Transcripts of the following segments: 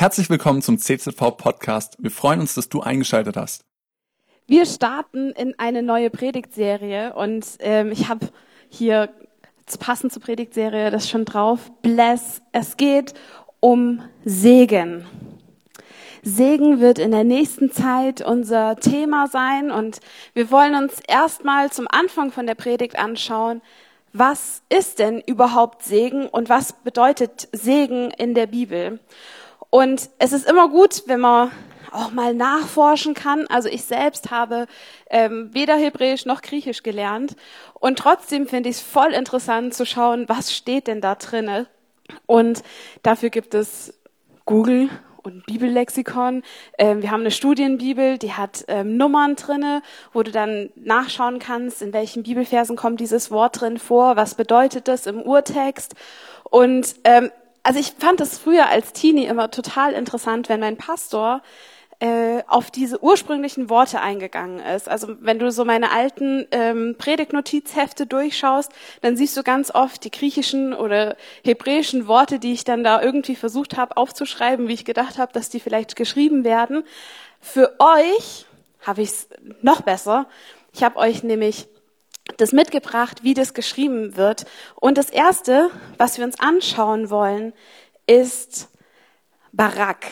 Herzlich willkommen zum CZV Podcast. Wir freuen uns, dass du eingeschaltet hast. Wir starten in eine neue Predigtserie und ähm, ich habe hier passend zur Predigtserie das schon drauf. Bless. Es geht um Segen. Segen wird in der nächsten Zeit unser Thema sein und wir wollen uns erstmal zum Anfang von der Predigt anschauen, was ist denn überhaupt Segen und was bedeutet Segen in der Bibel? Und es ist immer gut, wenn man auch mal nachforschen kann. Also ich selbst habe ähm, weder Hebräisch noch Griechisch gelernt und trotzdem finde ich es voll interessant zu schauen, was steht denn da drinne. Und dafür gibt es Google und Bibellexikon. Ähm, wir haben eine Studienbibel, die hat ähm, Nummern drinne, wo du dann nachschauen kannst, in welchen Bibelversen kommt dieses Wort drin vor, was bedeutet das im Urtext. Und ähm, also ich fand es früher als Teenie immer total interessant, wenn mein Pastor äh, auf diese ursprünglichen Worte eingegangen ist. Also wenn du so meine alten ähm, Predigtnotizhefte durchschaust, dann siehst du ganz oft die griechischen oder hebräischen Worte, die ich dann da irgendwie versucht habe aufzuschreiben, wie ich gedacht habe, dass die vielleicht geschrieben werden. Für euch habe ich es noch besser. Ich habe euch nämlich das mitgebracht, wie das geschrieben wird. Und das Erste, was wir uns anschauen wollen, ist Barack.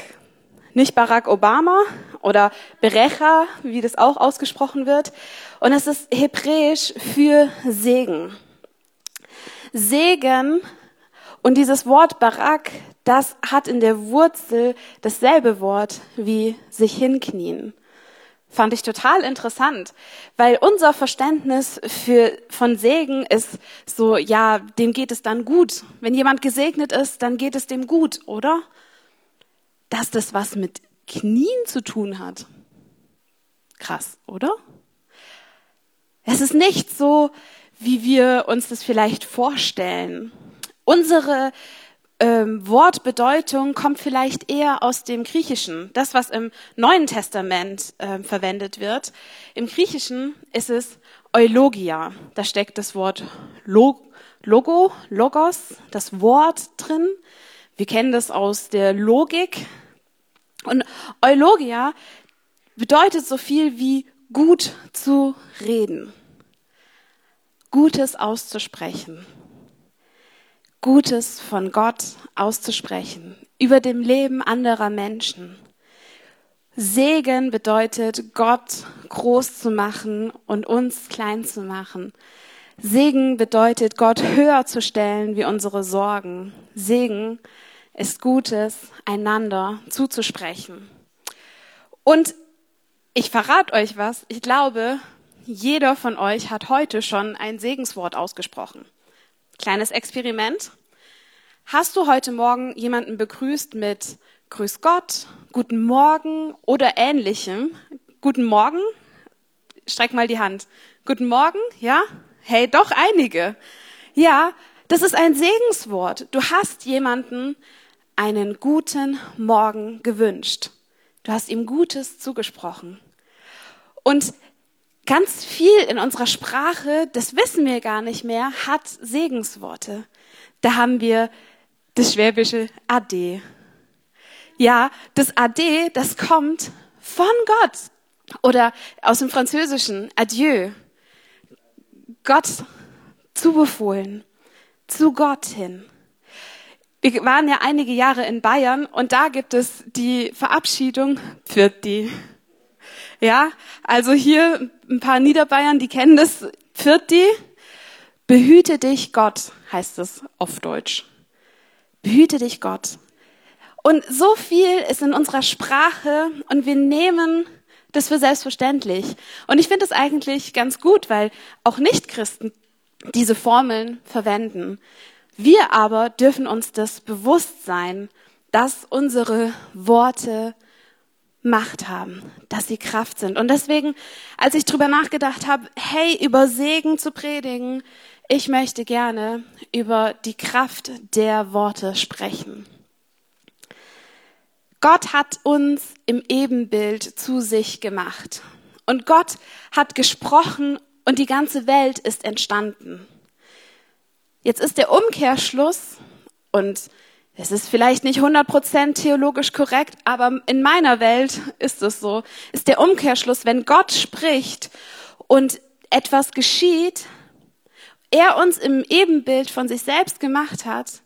Nicht Barack Obama oder Berecha, wie das auch ausgesprochen wird. Und es ist hebräisch für Segen. Segen und dieses Wort Barack, das hat in der Wurzel dasselbe Wort wie sich hinknien. Fand ich total interessant, weil unser Verständnis für, von Segen ist so, ja, dem geht es dann gut. Wenn jemand gesegnet ist, dann geht es dem gut, oder? Dass das was mit Knien zu tun hat. Krass, oder? Es ist nicht so, wie wir uns das vielleicht vorstellen. Unsere ähm, Wortbedeutung kommt vielleicht eher aus dem Griechischen, das, was im Neuen Testament äh, verwendet wird. Im Griechischen ist es Eulogia. Da steckt das Wort Log Logo, Logos, das Wort drin. Wir kennen das aus der Logik. Und Eulogia bedeutet so viel wie gut zu reden, Gutes auszusprechen. Gutes von Gott auszusprechen, über dem Leben anderer Menschen. Segen bedeutet, Gott groß zu machen und uns klein zu machen. Segen bedeutet, Gott höher zu stellen wie unsere Sorgen. Segen ist Gutes, einander zuzusprechen. Und ich verrate euch was. Ich glaube, jeder von euch hat heute schon ein Segenswort ausgesprochen. Kleines Experiment. Hast du heute Morgen jemanden begrüßt mit Grüß Gott, Guten Morgen oder ähnlichem? Guten Morgen? Streck mal die Hand. Guten Morgen? Ja? Hey, doch einige. Ja, das ist ein Segenswort. Du hast jemanden einen guten Morgen gewünscht. Du hast ihm Gutes zugesprochen. Und Ganz viel in unserer Sprache, das wissen wir gar nicht mehr, hat Segensworte. Da haben wir das schwäbische Ade. Ja, das Ade, das kommt von Gott. Oder aus dem Französischen Adieu. Gott zubefohlen. Zu Gott hin. Wir waren ja einige Jahre in Bayern und da gibt es die Verabschiedung für die. Ja, also hier ein paar Niederbayern, die kennen das. Vierti, behüte dich Gott, heißt es auf Deutsch. Behüte dich Gott. Und so viel ist in unserer Sprache und wir nehmen das für selbstverständlich. Und ich finde es eigentlich ganz gut, weil auch Nichtchristen diese Formeln verwenden. Wir aber dürfen uns das bewusst sein, dass unsere Worte Macht haben, dass sie Kraft sind. Und deswegen, als ich drüber nachgedacht habe, hey, über Segen zu predigen, ich möchte gerne über die Kraft der Worte sprechen. Gott hat uns im Ebenbild zu sich gemacht. Und Gott hat gesprochen und die ganze Welt ist entstanden. Jetzt ist der Umkehrschluss und Es ist vielleicht nicht 100% theologisch korrekt, aber in meiner Welt ist es so. Ist der Umkehrschluss, wenn Gott spricht und etwas geschieht, er uns im Ebenbild von sich selbst gemacht hat,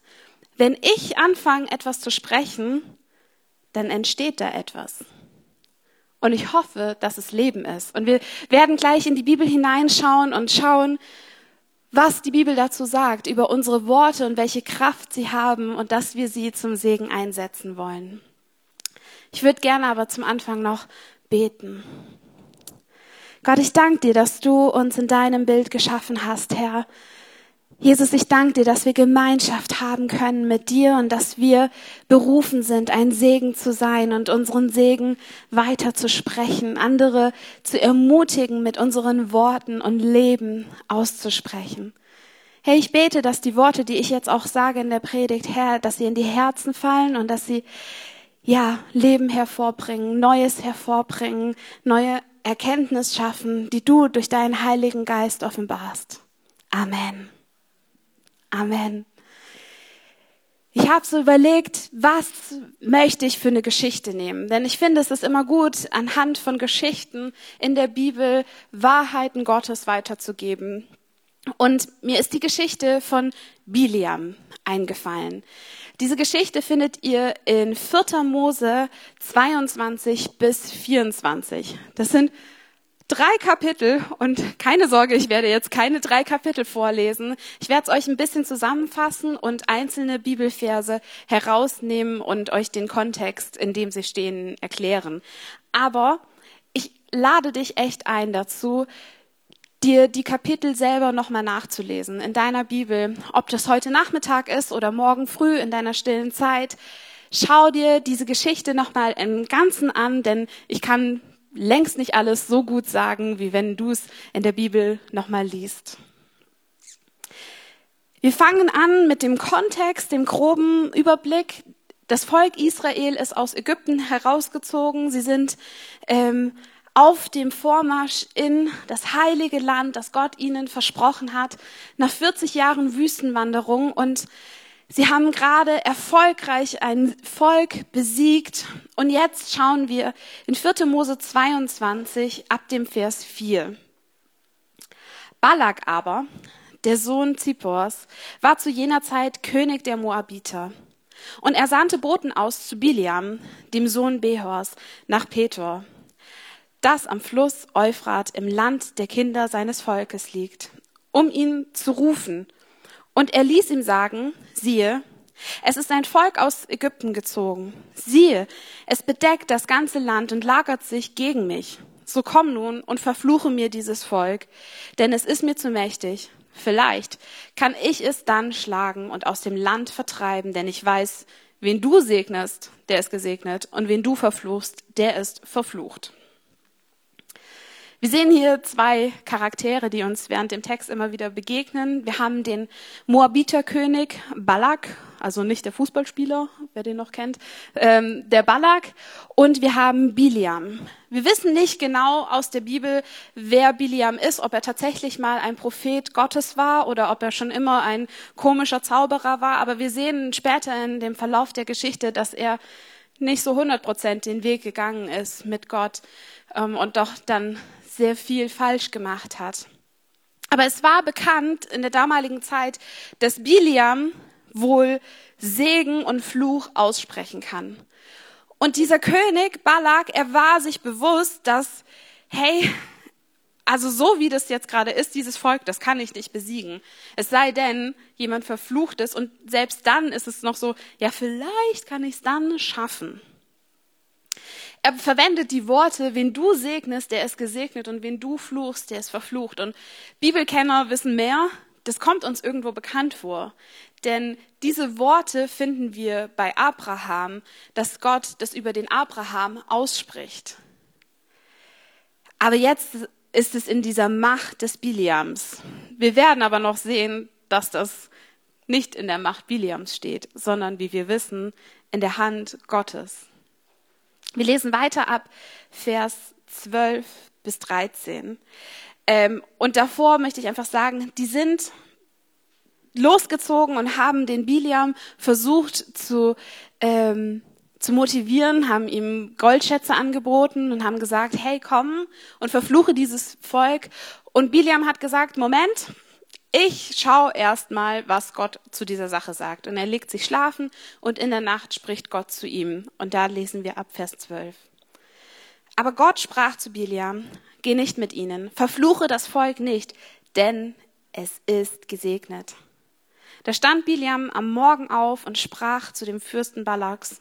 wenn ich anfange, etwas zu sprechen, dann entsteht da etwas. Und ich hoffe, dass es Leben ist. Und wir werden gleich in die Bibel hineinschauen und schauen, was die Bibel dazu sagt, über unsere Worte und welche Kraft sie haben und dass wir sie zum Segen einsetzen wollen. Ich würde gerne aber zum Anfang noch beten. Gott, ich danke dir, dass du uns in deinem Bild geschaffen hast, Herr. Jesus, ich danke dir, dass wir Gemeinschaft haben können mit dir und dass wir berufen sind, ein Segen zu sein und unseren Segen weiter zu sprechen, andere zu ermutigen, mit unseren Worten und Leben auszusprechen. Herr, ich bete, dass die Worte, die ich jetzt auch sage in der Predigt, Herr, dass sie in die Herzen fallen und dass sie, ja, Leben hervorbringen, Neues hervorbringen, neue Erkenntnis schaffen, die du durch deinen Heiligen Geist offenbarst. Amen. Amen. Ich habe so überlegt, was möchte ich für eine Geschichte nehmen? Denn ich finde, es ist immer gut, anhand von Geschichten in der Bibel Wahrheiten Gottes weiterzugeben. Und mir ist die Geschichte von Biliam eingefallen. Diese Geschichte findet ihr in 4. Mose 22 bis 24. Das sind drei Kapitel und keine Sorge, ich werde jetzt keine drei Kapitel vorlesen. Ich werde es euch ein bisschen zusammenfassen und einzelne Bibelverse herausnehmen und euch den Kontext, in dem sie stehen, erklären. Aber ich lade dich echt ein dazu, dir die Kapitel selber nochmal nachzulesen in deiner Bibel, ob das heute Nachmittag ist oder morgen früh in deiner stillen Zeit. Schau dir diese Geschichte nochmal im Ganzen an, denn ich kann längst nicht alles so gut sagen, wie wenn du es in der Bibel nochmal liest. Wir fangen an mit dem Kontext, dem groben Überblick. Das Volk Israel ist aus Ägypten herausgezogen. Sie sind ähm, auf dem Vormarsch in das heilige Land, das Gott ihnen versprochen hat, nach 40 Jahren Wüstenwanderung. Und Sie haben gerade erfolgreich ein Volk besiegt. Und jetzt schauen wir in 4. Mose 22 ab dem Vers 4. Balak aber, der Sohn Zippors, war zu jener Zeit König der Moabiter. Und er sandte Boten aus zu Biliam, dem Sohn Behors, nach Petor, das am Fluss Euphrat im Land der Kinder seines Volkes liegt, um ihn zu rufen und er ließ ihm sagen, siehe, es ist ein Volk aus Ägypten gezogen. Siehe, es bedeckt das ganze Land und lagert sich gegen mich. So komm nun und verfluche mir dieses Volk, denn es ist mir zu mächtig. Vielleicht kann ich es dann schlagen und aus dem Land vertreiben, denn ich weiß, wen du segnest, der ist gesegnet, und wen du verfluchst, der ist verflucht. Wir sehen hier zwei Charaktere, die uns während dem Text immer wieder begegnen. Wir haben den Moabiterkönig Balak, also nicht der Fußballspieler, wer den noch kennt, ähm, der Balak, und wir haben Biliam. Wir wissen nicht genau aus der Bibel, wer Biliam ist, ob er tatsächlich mal ein Prophet Gottes war oder ob er schon immer ein komischer Zauberer war, aber wir sehen später in dem Verlauf der Geschichte, dass er nicht so 100 Prozent den Weg gegangen ist mit Gott ähm, und doch dann sehr viel falsch gemacht hat. Aber es war bekannt in der damaligen Zeit, dass Biliam wohl Segen und Fluch aussprechen kann. Und dieser König Balak, er war sich bewusst, dass, hey, also so wie das jetzt gerade ist, dieses Volk, das kann ich nicht besiegen. Es sei denn, jemand verflucht es und selbst dann ist es noch so, ja, vielleicht kann ich es dann schaffen. Er verwendet die Worte, wen du segnest, der ist gesegnet und wen du fluchst, der ist verflucht. Und Bibelkenner wissen mehr, das kommt uns irgendwo bekannt vor. Denn diese Worte finden wir bei Abraham, dass Gott das über den Abraham ausspricht. Aber jetzt ist es in dieser Macht des Biliams. Wir werden aber noch sehen, dass das nicht in der Macht Biliams steht, sondern, wie wir wissen, in der Hand Gottes. Wir lesen weiter ab Vers 12 bis 13. Ähm, und davor möchte ich einfach sagen, die sind losgezogen und haben den Biliam versucht zu, ähm, zu motivieren, haben ihm Goldschätze angeboten und haben gesagt, hey, komm und verfluche dieses Volk. Und Biliam hat gesagt, Moment, ich schaue erst mal, was Gott zu dieser Sache sagt. Und er legt sich schlafen und in der Nacht spricht Gott zu ihm. Und da lesen wir ab Vers 12. Aber Gott sprach zu Biliam, geh nicht mit ihnen, verfluche das Volk nicht, denn es ist gesegnet. Da stand Biliam am Morgen auf und sprach zu dem Fürsten Balaks,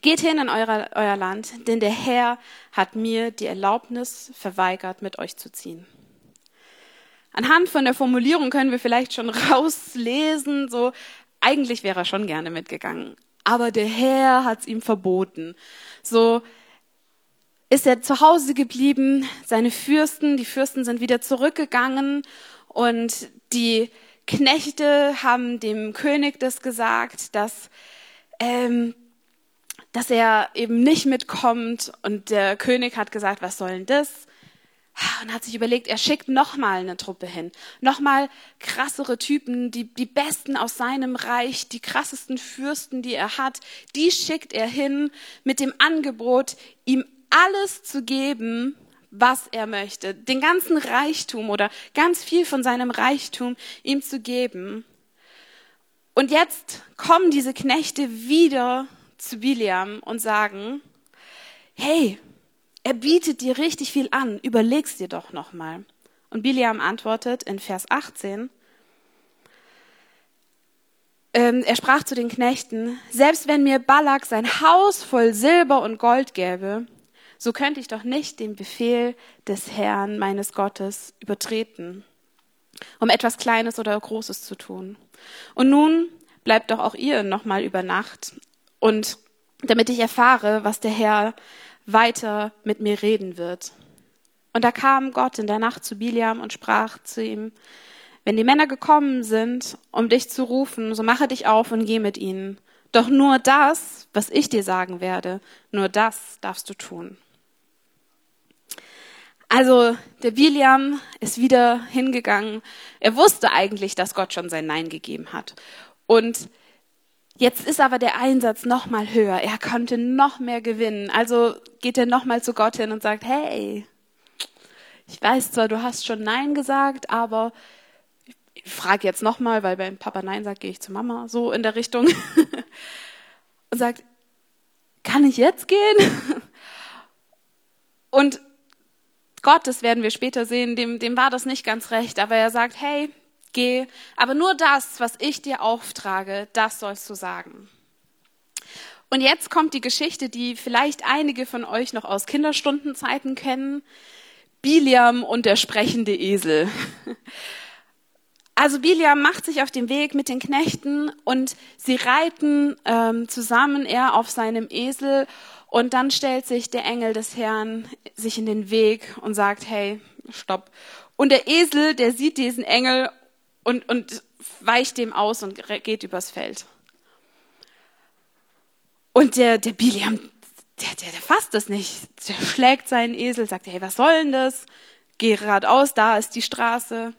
Geht hin in euer, euer Land, denn der Herr hat mir die Erlaubnis verweigert, mit euch zu ziehen. Anhand von der Formulierung können wir vielleicht schon rauslesen, so eigentlich wäre er schon gerne mitgegangen, aber der Herr hat es ihm verboten. So ist er zu Hause geblieben, seine Fürsten, die Fürsten sind wieder zurückgegangen und die Knechte haben dem König das gesagt, dass, ähm, dass er eben nicht mitkommt. Und der König hat gesagt, was soll denn das? Und hat sich überlegt, er schickt nochmal eine Truppe hin. Nochmal krassere Typen, die, die besten aus seinem Reich, die krassesten Fürsten, die er hat, die schickt er hin mit dem Angebot, ihm alles zu geben, was er möchte, den ganzen Reichtum oder ganz viel von seinem Reichtum ihm zu geben. Und jetzt kommen diese Knechte wieder zu Biliam und sagen, hey, er bietet dir richtig viel an, überleg's dir doch nochmal. Und Biliam antwortet in Vers 18, ähm, er sprach zu den Knechten, selbst wenn mir Balak sein Haus voll Silber und Gold gäbe, so könnte ich doch nicht den Befehl des Herrn meines Gottes übertreten, um etwas Kleines oder Großes zu tun. Und nun bleibt doch auch ihr nochmal über Nacht und damit ich erfahre, was der Herr weiter mit mir reden wird. Und da kam Gott in der Nacht zu Biliam und sprach zu ihm, wenn die Männer gekommen sind, um dich zu rufen, so mache dich auf und geh mit ihnen. Doch nur das, was ich dir sagen werde, nur das darfst du tun. Also der Biliam ist wieder hingegangen. Er wusste eigentlich, dass Gott schon sein Nein gegeben hat. Und jetzt ist aber der Einsatz noch mal höher. Er konnte noch mehr gewinnen. Also geht er noch mal zu Gott hin und sagt: Hey, ich weiß zwar, du hast schon Nein gesagt, aber ich frage jetzt noch mal, weil wenn Papa Nein sagt, gehe ich zu Mama. So in der Richtung und sagt: Kann ich jetzt gehen? Und Gott, das werden wir später sehen, dem, dem war das nicht ganz recht, aber er sagt, hey, geh, aber nur das, was ich dir auftrage, das sollst du sagen. Und jetzt kommt die Geschichte, die vielleicht einige von euch noch aus Kinderstundenzeiten kennen. Biliam und der sprechende Esel. Also Biliam macht sich auf den Weg mit den Knechten und sie reiten ähm, zusammen, er auf seinem Esel und dann stellt sich der Engel des Herrn sich in den Weg und sagt, hey, stopp. Und der Esel, der sieht diesen Engel und, und weicht dem aus und geht übers Feld. Und der, der Biliam, der, der, der fasst das nicht. Der schlägt seinen Esel, sagt, hey, was soll denn das? Geh geradeaus, da ist die Straße.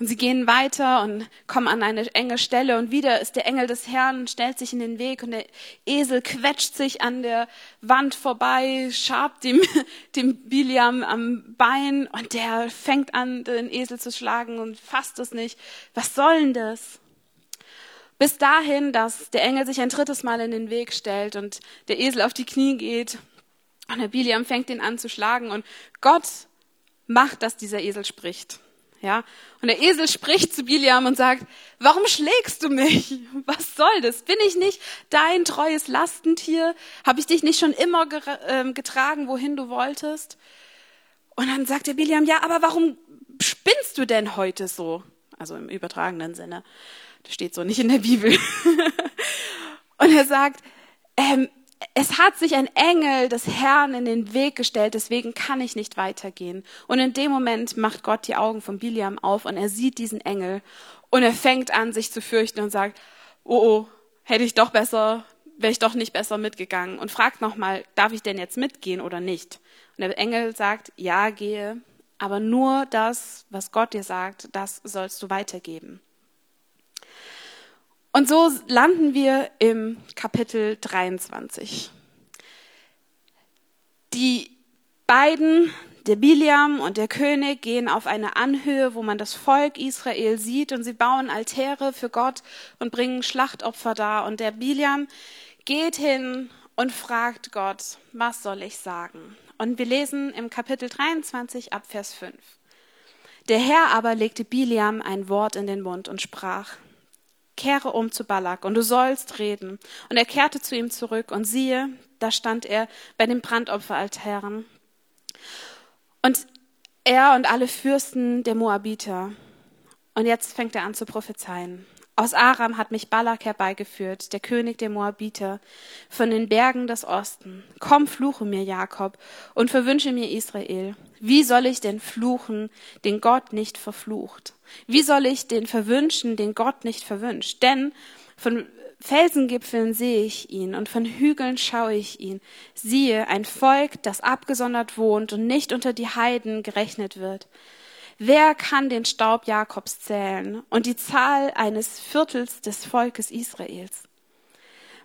Und sie gehen weiter und kommen an eine enge Stelle und wieder ist der Engel des Herrn, stellt sich in den Weg und der Esel quetscht sich an der Wand vorbei, schabt dem, dem Biliam am Bein und der fängt an, den Esel zu schlagen und fasst es nicht. Was soll denn das? Bis dahin, dass der Engel sich ein drittes Mal in den Weg stellt und der Esel auf die Knie geht und der Biliam fängt ihn an zu schlagen und Gott macht, dass dieser Esel spricht. Ja? Und der Esel spricht zu Biliam und sagt, warum schlägst du mich? Was soll das? Bin ich nicht dein treues Lastentier? Habe ich dich nicht schon immer ähm, getragen, wohin du wolltest? Und dann sagt der Biliam, ja, aber warum spinnst du denn heute so? Also im übertragenen Sinne. Das steht so nicht in der Bibel. und er sagt, ähm, es hat sich ein Engel des Herrn in den Weg gestellt, deswegen kann ich nicht weitergehen. Und in dem Moment macht Gott die Augen von Biliam auf und er sieht diesen Engel und er fängt an, sich zu fürchten und sagt, oh, oh, hätte ich doch besser, wäre ich doch nicht besser mitgegangen und fragt nochmal, darf ich denn jetzt mitgehen oder nicht? Und der Engel sagt, ja, gehe, aber nur das, was Gott dir sagt, das sollst du weitergeben. Und so landen wir im Kapitel 23. Die beiden, der Biliam und der König, gehen auf eine Anhöhe, wo man das Volk Israel sieht und sie bauen Altäre für Gott und bringen Schlachtopfer dar. Und der Biliam geht hin und fragt Gott, was soll ich sagen? Und wir lesen im Kapitel 23 ab Vers 5. Der Herr aber legte Biliam ein Wort in den Mund und sprach, kehre um zu Balak und du sollst reden. Und er kehrte zu ihm zurück und siehe, da stand er bei den Brandopferaltären. Und er und alle Fürsten der Moabiter. Und jetzt fängt er an zu prophezeien. Aus Aram hat mich Balak herbeigeführt, der König der Moabiter, von den Bergen des Osten. Komm, fluche mir, Jakob, und verwünsche mir Israel. Wie soll ich denn fluchen, den Gott nicht verflucht? Wie soll ich den verwünschen, den Gott nicht verwünscht? Denn von Felsengipfeln sehe ich ihn und von Hügeln schaue ich ihn. Siehe, ein Volk, das abgesondert wohnt und nicht unter die Heiden gerechnet wird. Wer kann den Staub Jakobs zählen und die Zahl eines Viertels des Volkes Israels?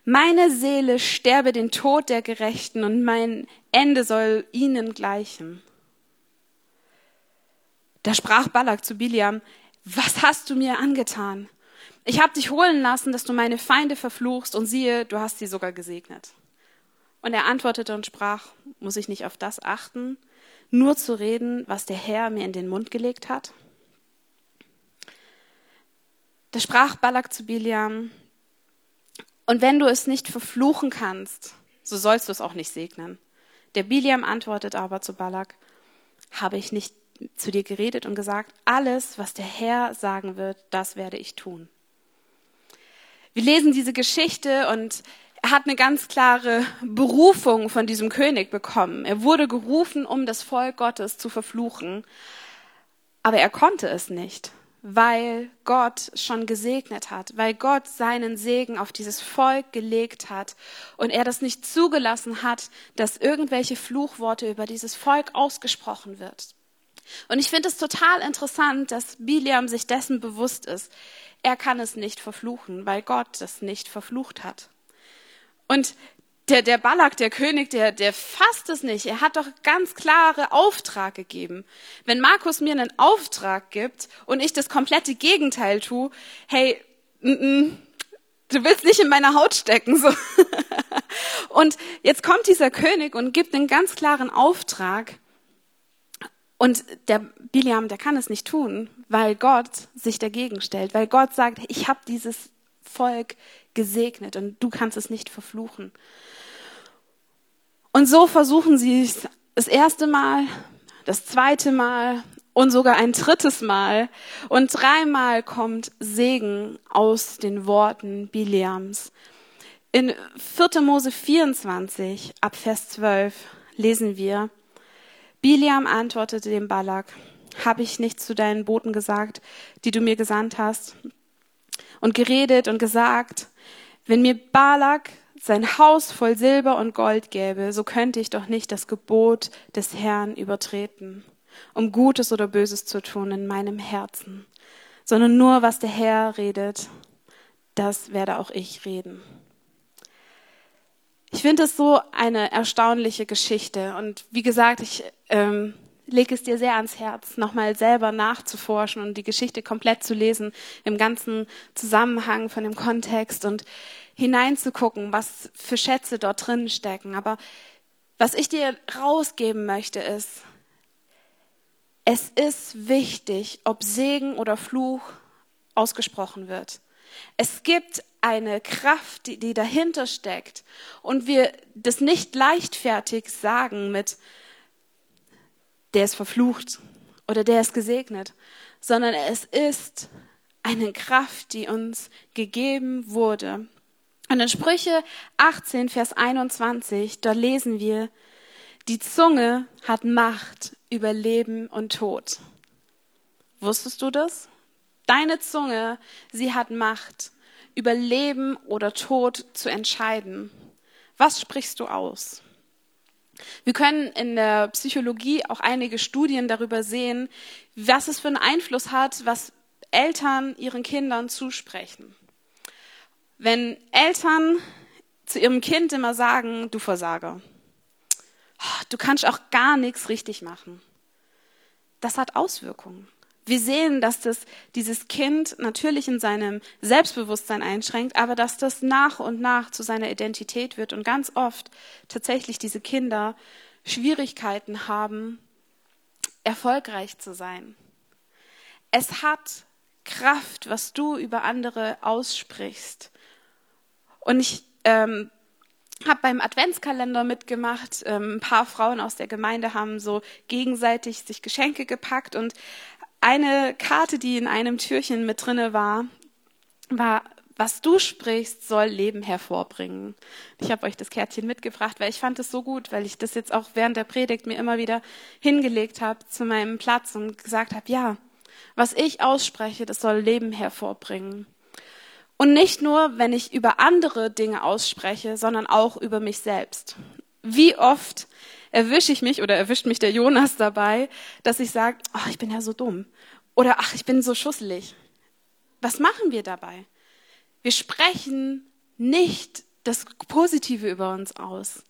Meine Seele sterbe den Tod der Gerechten und mein Ende soll ihnen gleichen. Da sprach Balak zu Biliam, was hast du mir angetan? Ich habe dich holen lassen, dass du meine Feinde verfluchst und siehe, du hast sie sogar gesegnet. Und er antwortete und sprach, muss ich nicht auf das achten, nur zu reden, was der Herr mir in den Mund gelegt hat? Da sprach Balak zu Biliam, und wenn du es nicht verfluchen kannst, so sollst du es auch nicht segnen. Der Biliam antwortet aber zu Balak, habe ich nicht zu dir geredet und gesagt, alles, was der Herr sagen wird, das werde ich tun. Wir lesen diese Geschichte und er hat eine ganz klare Berufung von diesem König bekommen. Er wurde gerufen, um das Volk Gottes zu verfluchen. Aber er konnte es nicht, weil Gott schon gesegnet hat, weil Gott seinen Segen auf dieses Volk gelegt hat und er das nicht zugelassen hat, dass irgendwelche Fluchworte über dieses Volk ausgesprochen wird. Und ich finde es total interessant, dass Biliam sich dessen bewusst ist. Er kann es nicht verfluchen, weil Gott es nicht verflucht hat. Und der, der Balak, der König, der, der fasst es nicht. Er hat doch ganz klare Auftrag gegeben. Wenn Markus mir einen Auftrag gibt und ich das komplette Gegenteil tue, hey, n -n, du willst nicht in meiner Haut stecken, so. und jetzt kommt dieser König und gibt einen ganz klaren Auftrag. Und der Biliam, der kann es nicht tun, weil Gott sich dagegen stellt, weil Gott sagt, ich habe dieses Volk gesegnet und du kannst es nicht verfluchen. Und so versuchen sie es das erste Mal, das zweite Mal und sogar ein drittes Mal. Und dreimal kommt Segen aus den Worten Bileams. In 4. Mose 24 ab Vers 12 lesen wir, Biliam antwortete dem Balak, habe ich nicht zu deinen Boten gesagt, die du mir gesandt hast? und geredet und gesagt, wenn mir Balak sein Haus voll Silber und Gold gäbe, so könnte ich doch nicht das Gebot des Herrn übertreten, um Gutes oder Böses zu tun in meinem Herzen, sondern nur was der Herr redet, das werde auch ich reden. Ich finde es so eine erstaunliche Geschichte und wie gesagt, ich ähm, lege es dir sehr ans Herz, nochmal selber nachzuforschen und die Geschichte komplett zu lesen, im ganzen Zusammenhang von dem Kontext und hineinzugucken, was für Schätze dort drin stecken. Aber was ich dir rausgeben möchte ist, es ist wichtig, ob Segen oder Fluch ausgesprochen wird. Es gibt eine Kraft, die, die dahinter steckt und wir das nicht leichtfertig sagen mit, der ist verflucht oder der ist gesegnet, sondern es ist eine Kraft, die uns gegeben wurde. Und in Sprüche 18, Vers 21, da lesen wir, die Zunge hat Macht über Leben und Tod. Wusstest du das? Deine Zunge, sie hat Macht, über Leben oder Tod zu entscheiden. Was sprichst du aus? Wir können in der Psychologie auch einige Studien darüber sehen, was es für einen Einfluss hat, was Eltern ihren Kindern zusprechen. Wenn Eltern zu ihrem Kind immer sagen, du Versager, du kannst auch gar nichts richtig machen, das hat Auswirkungen. Wir sehen, dass das dieses Kind natürlich in seinem Selbstbewusstsein einschränkt, aber dass das nach und nach zu seiner Identität wird und ganz oft tatsächlich diese Kinder Schwierigkeiten haben, erfolgreich zu sein. Es hat Kraft, was du über andere aussprichst. Und ich ähm, habe beim Adventskalender mitgemacht. Ähm, ein paar Frauen aus der Gemeinde haben so gegenseitig sich Geschenke gepackt und eine Karte, die in einem Türchen mit drinne war, war was du sprichst, soll Leben hervorbringen. Ich habe euch das Kärtchen mitgebracht, weil ich fand es so gut, weil ich das jetzt auch während der Predigt mir immer wieder hingelegt habe zu meinem Platz und gesagt habe, ja, was ich ausspreche, das soll Leben hervorbringen. Und nicht nur, wenn ich über andere Dinge ausspreche, sondern auch über mich selbst. Wie oft erwische ich mich oder erwischt mich der Jonas dabei, dass ich sage, oh, ich bin ja so dumm oder ach, ich bin so schusselig. Was machen wir dabei? Wir sprechen nicht das Positive über uns aus.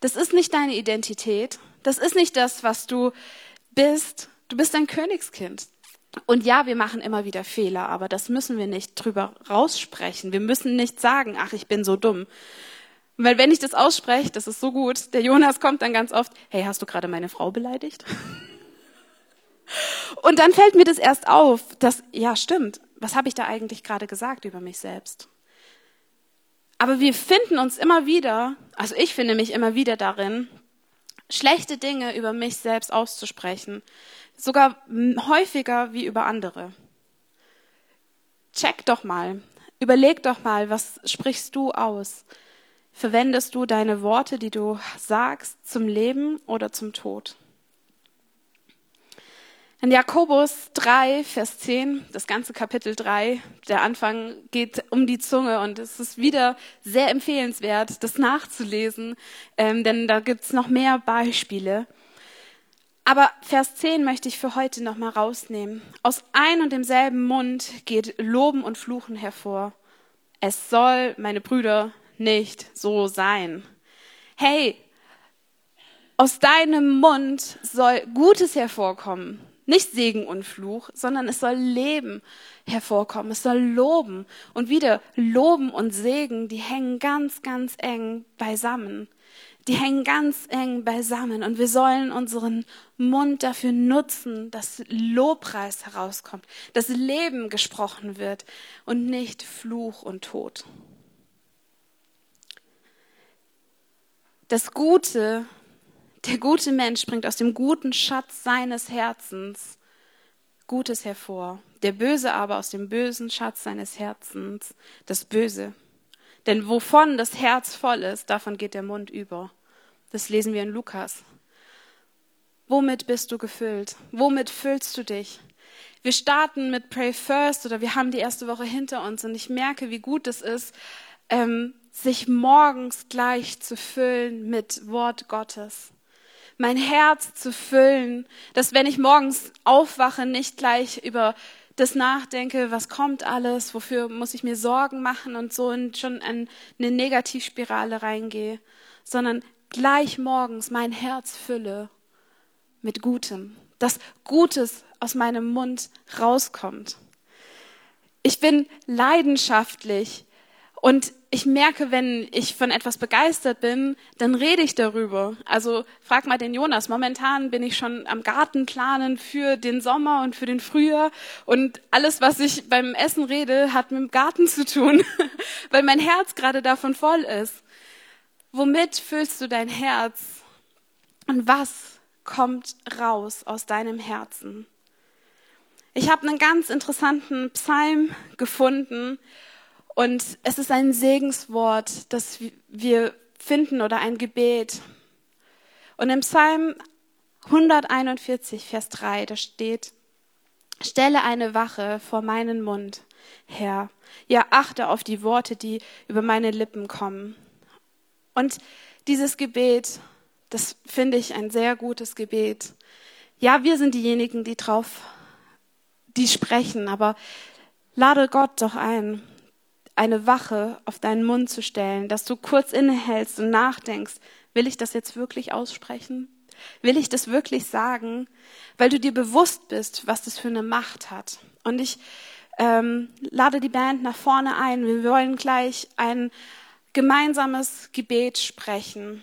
Das ist nicht deine Identität. Das ist nicht das, was du bist. Du bist ein Königskind. Und ja, wir machen immer wieder Fehler, aber das müssen wir nicht drüber raussprechen. Wir müssen nicht sagen, ach, ich bin so dumm. Weil wenn ich das ausspreche, das ist so gut, der Jonas kommt dann ganz oft, hey, hast du gerade meine Frau beleidigt? Und dann fällt mir das erst auf, dass, ja, stimmt, was habe ich da eigentlich gerade gesagt über mich selbst? Aber wir finden uns immer wieder, also ich finde mich immer wieder darin, schlechte Dinge über mich selbst auszusprechen, sogar häufiger wie über andere. Check doch mal, überleg doch mal, was sprichst du aus? Verwendest du deine Worte, die du sagst, zum Leben oder zum Tod? In Jakobus 3, Vers 10, das ganze Kapitel 3, der Anfang geht um die Zunge und es ist wieder sehr empfehlenswert, das nachzulesen, ähm, denn da gibt's noch mehr Beispiele. Aber Vers 10 möchte ich für heute nochmal rausnehmen. Aus ein und demselben Mund geht Loben und Fluchen hervor. Es soll, meine Brüder, nicht so sein. Hey, aus deinem Mund soll Gutes hervorkommen. Nicht Segen und Fluch, sondern es soll Leben hervorkommen. Es soll loben. Und wieder Loben und Segen, die hängen ganz, ganz eng beisammen. Die hängen ganz eng beisammen. Und wir sollen unseren Mund dafür nutzen, dass Lobpreis herauskommt, dass Leben gesprochen wird und nicht Fluch und Tod. Das Gute der gute Mensch bringt aus dem guten Schatz seines Herzens Gutes hervor. Der Böse aber aus dem bösen Schatz seines Herzens das Böse. Denn wovon das Herz voll ist, davon geht der Mund über. Das lesen wir in Lukas. Womit bist du gefüllt? Womit füllst du dich? Wir starten mit Pray First oder wir haben die erste Woche hinter uns und ich merke, wie gut es ist, ähm, sich morgens gleich zu füllen mit Wort Gottes mein Herz zu füllen, dass wenn ich morgens aufwache, nicht gleich über das nachdenke, was kommt alles, wofür muss ich mir Sorgen machen und so und schon in eine Negativspirale reingehe, sondern gleich morgens mein Herz fülle mit Gutem, dass Gutes aus meinem Mund rauskommt. Ich bin leidenschaftlich und ich merke, wenn ich von etwas begeistert bin, dann rede ich darüber. Also frag mal den Jonas. Momentan bin ich schon am Garten planen für den Sommer und für den Frühjahr. Und alles, was ich beim Essen rede, hat mit dem Garten zu tun, weil mein Herz gerade davon voll ist. Womit füllst du dein Herz? Und was kommt raus aus deinem Herzen? Ich habe einen ganz interessanten Psalm gefunden und es ist ein Segenswort, das wir finden oder ein Gebet. Und im Psalm 141, Vers 3, da steht, Stelle eine Wache vor meinen Mund, Herr. Ja, achte auf die Worte, die über meine Lippen kommen. Und dieses Gebet, das finde ich ein sehr gutes Gebet. Ja, wir sind diejenigen, die drauf, die sprechen, aber lade Gott doch ein, eine Wache auf deinen Mund zu stellen, dass du kurz innehältst und nachdenkst, will ich das jetzt wirklich aussprechen? Will ich das wirklich sagen? Weil du dir bewusst bist, was das für eine Macht hat. Und ich ähm, lade die Band nach vorne ein. Wir wollen gleich ein gemeinsames Gebet sprechen.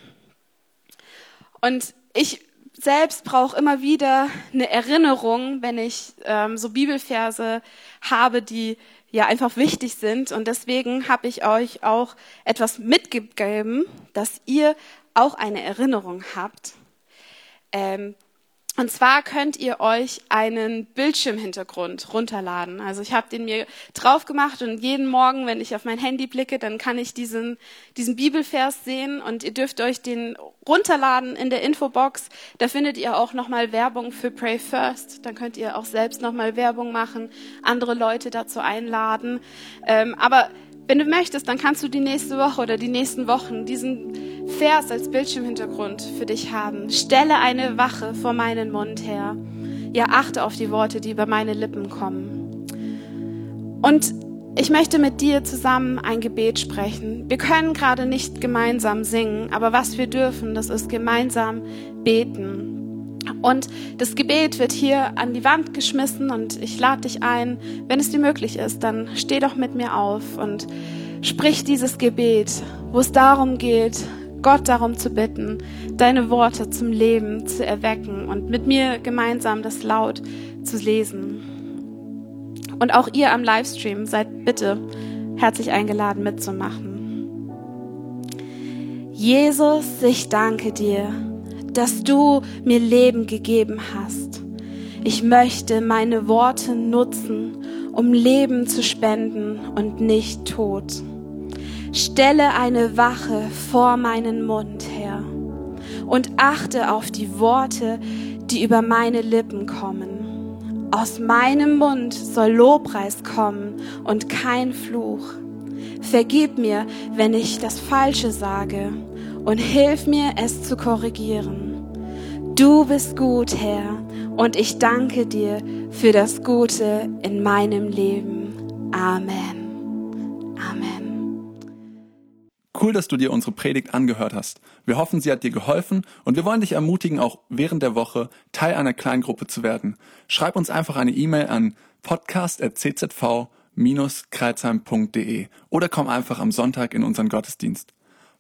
Und ich selbst brauche immer wieder eine Erinnerung, wenn ich ähm, so Bibelverse habe, die ja einfach wichtig sind. Und deswegen habe ich euch auch etwas mitgegeben, dass ihr auch eine Erinnerung habt. Ähm, und zwar könnt ihr euch einen Bildschirmhintergrund runterladen. Also ich habe den mir drauf gemacht und jeden Morgen, wenn ich auf mein Handy blicke, dann kann ich diesen, diesen Bibelvers sehen und ihr dürft euch den runterladen in der Infobox. Da findet ihr auch nochmal Werbung für Pray First. Dann könnt ihr auch selbst nochmal Werbung machen, andere Leute dazu einladen. Ähm, aber wenn du möchtest, dann kannst du die nächste Woche oder die nächsten Wochen diesen Vers als Bildschirmhintergrund für dich haben. Stelle eine Wache vor meinen Mund her. Ja, achte auf die Worte, die über meine Lippen kommen. Und ich möchte mit dir zusammen ein Gebet sprechen. Wir können gerade nicht gemeinsam singen, aber was wir dürfen, das ist gemeinsam beten. Und das Gebet wird hier an die Wand geschmissen und ich lade dich ein, wenn es dir möglich ist, dann steh doch mit mir auf und sprich dieses Gebet, wo es darum geht, Gott darum zu bitten, deine Worte zum Leben zu erwecken und mit mir gemeinsam das laut zu lesen. Und auch ihr am Livestream seid bitte herzlich eingeladen mitzumachen. Jesus, ich danke dir, dass du mir Leben gegeben hast. Ich möchte meine Worte nutzen, um Leben zu spenden und nicht Tod. Stelle eine Wache vor meinen Mund, Herr, und achte auf die Worte, die über meine Lippen kommen. Aus meinem Mund soll Lobpreis kommen und kein Fluch. Vergib mir, wenn ich das Falsche sage, und hilf mir, es zu korrigieren. Du bist gut, Herr, und ich danke dir für das Gute in meinem Leben. Amen. Cool, dass du dir unsere Predigt angehört hast. Wir hoffen, sie hat dir geholfen und wir wollen dich ermutigen, auch während der Woche Teil einer Kleingruppe zu werden. Schreib uns einfach eine E-Mail an podcast.czv-kreuzheim.de oder komm einfach am Sonntag in unseren Gottesdienst.